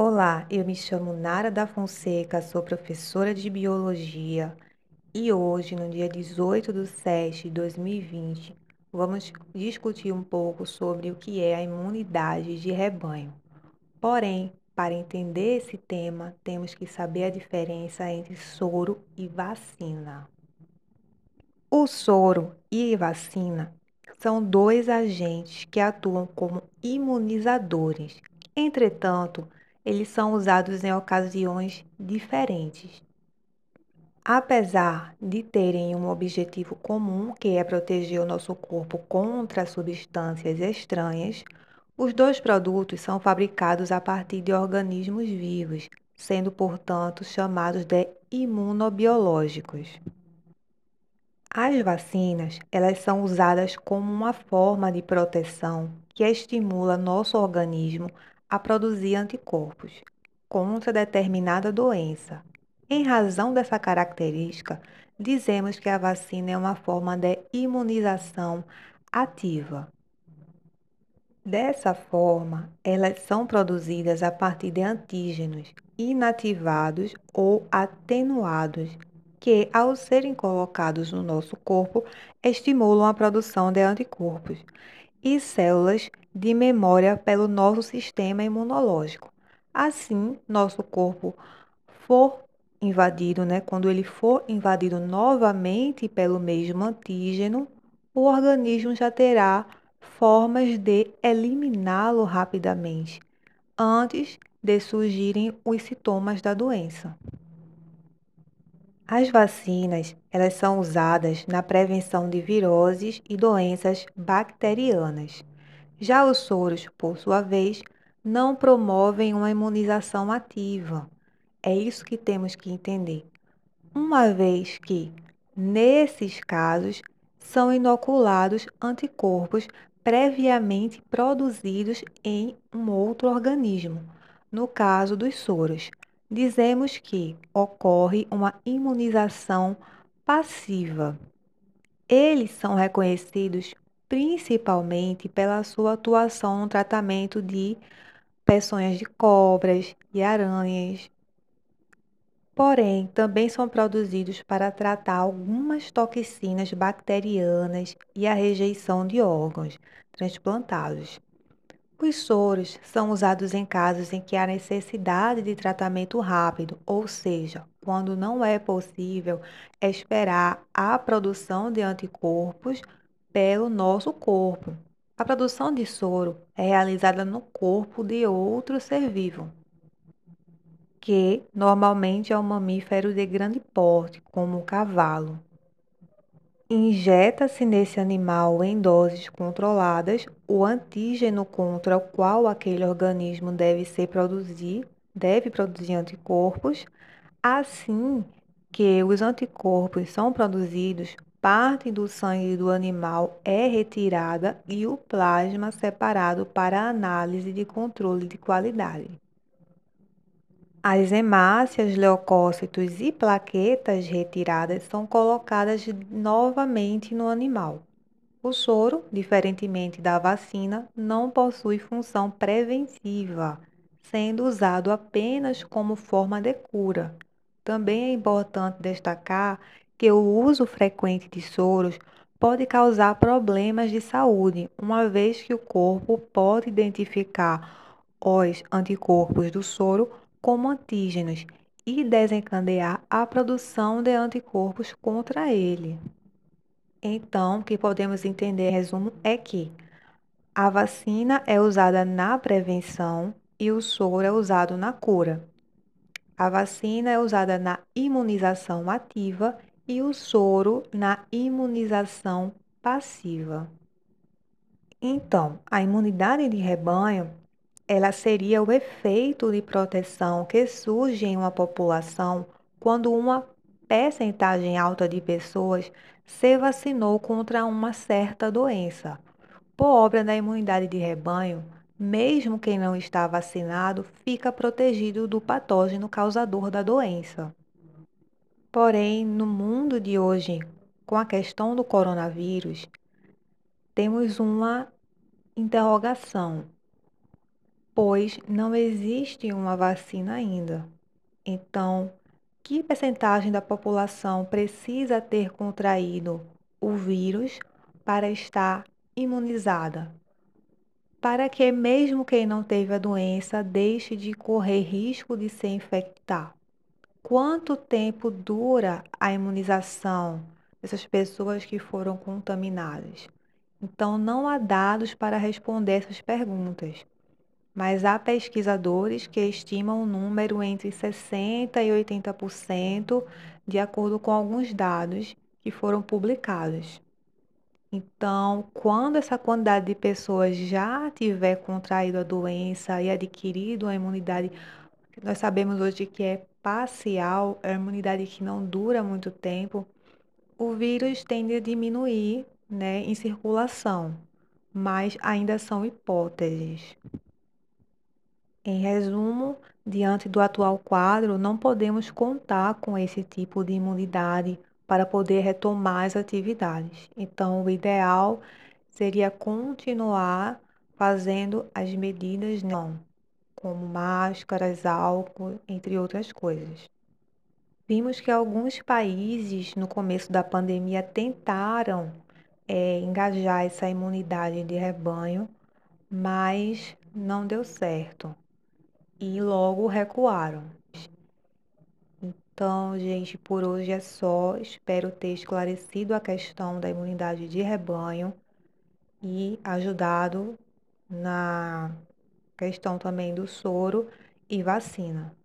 Olá, eu me chamo Nara da Fonseca, sou professora de biologia e hoje, no dia 18 de setembro de 2020, vamos discutir um pouco sobre o que é a imunidade de rebanho. Porém, para entender esse tema, temos que saber a diferença entre soro e vacina. O soro e vacina são dois agentes que atuam como imunizadores. Entretanto, eles são usados em ocasiões diferentes. Apesar de terem um objetivo comum, que é proteger o nosso corpo contra substâncias estranhas, os dois produtos são fabricados a partir de organismos vivos, sendo, portanto, chamados de imunobiológicos. As vacinas, elas são usadas como uma forma de proteção que estimula nosso organismo a produzir anticorpos contra determinada doença. Em razão dessa característica, dizemos que a vacina é uma forma de imunização ativa. Dessa forma, elas são produzidas a partir de antígenos inativados ou atenuados que, ao serem colocados no nosso corpo, estimulam a produção de anticorpos e células de memória pelo nosso sistema imunológico. Assim, nosso corpo for invadido, né, quando ele for invadido novamente pelo mesmo antígeno, o organismo já terá formas de eliminá-lo rapidamente, antes de surgirem os sintomas da doença. As vacinas, elas são usadas na prevenção de viroses e doenças bacterianas. Já os soros, por sua vez, não promovem uma imunização ativa. É isso que temos que entender. Uma vez que, nesses casos, são inoculados anticorpos previamente produzidos em um outro organismo, no caso dos soros dizemos que ocorre uma imunização passiva. Eles são reconhecidos principalmente pela sua atuação no tratamento de peçonhas de cobras e aranhas. Porém, também são produzidos para tratar algumas toxinas bacterianas e a rejeição de órgãos transplantados. Os soros são usados em casos em que há necessidade de tratamento rápido, ou seja, quando não é possível esperar a produção de anticorpos pelo nosso corpo. A produção de soro é realizada no corpo de outro ser vivo, que normalmente é um mamífero de grande porte, como o cavalo. Injeta-se nesse animal em doses controladas o antígeno contra o qual aquele organismo deve ser produzir, deve produzir anticorpos, assim que os anticorpos são produzidos, parte do sangue do animal é retirada e o plasma separado para análise de controle de qualidade. As hemácias, leucócitos e plaquetas retiradas são colocadas novamente no animal. O soro, diferentemente da vacina, não possui função preventiva, sendo usado apenas como forma de cura. Também é importante destacar que o uso frequente de soros pode causar problemas de saúde, uma vez que o corpo pode identificar os anticorpos do soro como antígenos e desencadear a produção de anticorpos contra ele. Então, o que podemos entender resumo é que a vacina é usada na prevenção e o soro é usado na cura. A vacina é usada na imunização ativa e o soro na imunização passiva. Então, a imunidade de rebanho ela seria o efeito de proteção que surge em uma população quando uma percentagem alta de pessoas se vacinou contra uma certa doença. Por obra da imunidade de rebanho, mesmo quem não está vacinado fica protegido do patógeno causador da doença. Porém, no mundo de hoje, com a questão do coronavírus, temos uma interrogação pois não existe uma vacina ainda. Então, que percentagem da população precisa ter contraído o vírus para estar imunizada? Para que, mesmo quem não teve a doença, deixe de correr risco de se infectar? Quanto tempo dura a imunização dessas pessoas que foram contaminadas? Então, não há dados para responder essas perguntas, mas há pesquisadores que estimam um número entre 60% e 80%, de acordo com alguns dados que foram publicados. Então, quando essa quantidade de pessoas já tiver contraído a doença e adquirido a imunidade, nós sabemos hoje que é parcial, é uma imunidade que não dura muito tempo, o vírus tende a diminuir né, em circulação, mas ainda são hipóteses. Em resumo, diante do atual quadro, não podemos contar com esse tipo de imunidade para poder retomar as atividades. Então, o ideal seria continuar fazendo as medidas não como máscaras, álcool, entre outras coisas. Vimos que alguns países, no começo da pandemia, tentaram é, engajar essa imunidade de rebanho, mas não deu certo e logo recuaram. Então, gente, por hoje é só. Espero ter esclarecido a questão da imunidade de rebanho e ajudado na questão também do soro e vacina.